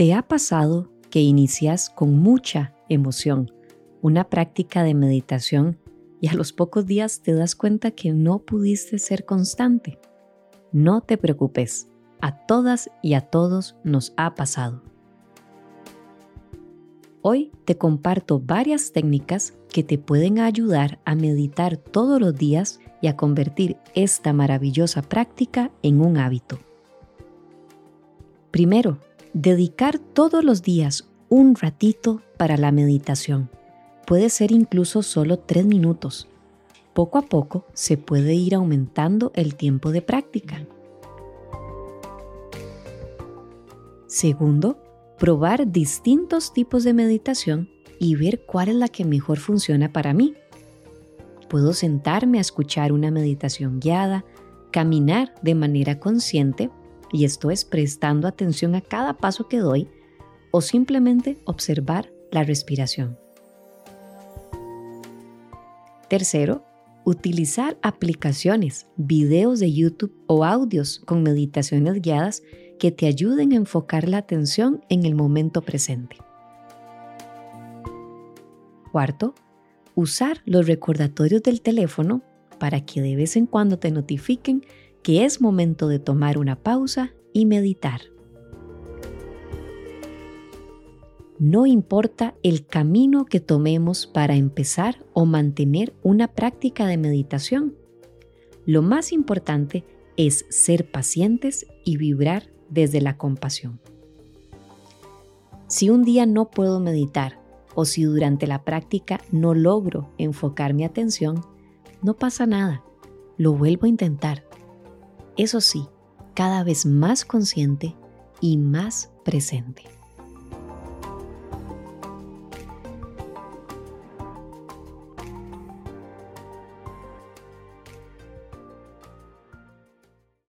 ¿Te ha pasado que inicias con mucha emoción una práctica de meditación y a los pocos días te das cuenta que no pudiste ser constante? No te preocupes, a todas y a todos nos ha pasado. Hoy te comparto varias técnicas que te pueden ayudar a meditar todos los días y a convertir esta maravillosa práctica en un hábito. Primero, dedicar todos los días un ratito para la meditación. Puede ser incluso solo tres minutos. Poco a poco se puede ir aumentando el tiempo de práctica. Segundo, probar distintos tipos de meditación y ver cuál es la que mejor funciona para mí. Puedo sentarme a escuchar una meditación guiada, caminar de manera consciente, y esto es prestando atención a cada paso que doy, o simplemente observar la respiración. Tercero, utilizar aplicaciones, videos de YouTube o audios con meditaciones guiadas que te ayuden a enfocar la atención en el momento presente. Cuarto, usar los recordatorios del teléfono para que de vez en cuando te notifiquen que es momento de tomar una pausa y meditar. No importa el camino que tomemos para empezar o mantener una práctica de meditación. Lo más importante es ser pacientes y vibrar desde la compasión. Si un día no puedo meditar o si durante la práctica no logro enfocar mi atención, no pasa nada, lo vuelvo a intentar. Eso sí, cada vez más consciente y más presente.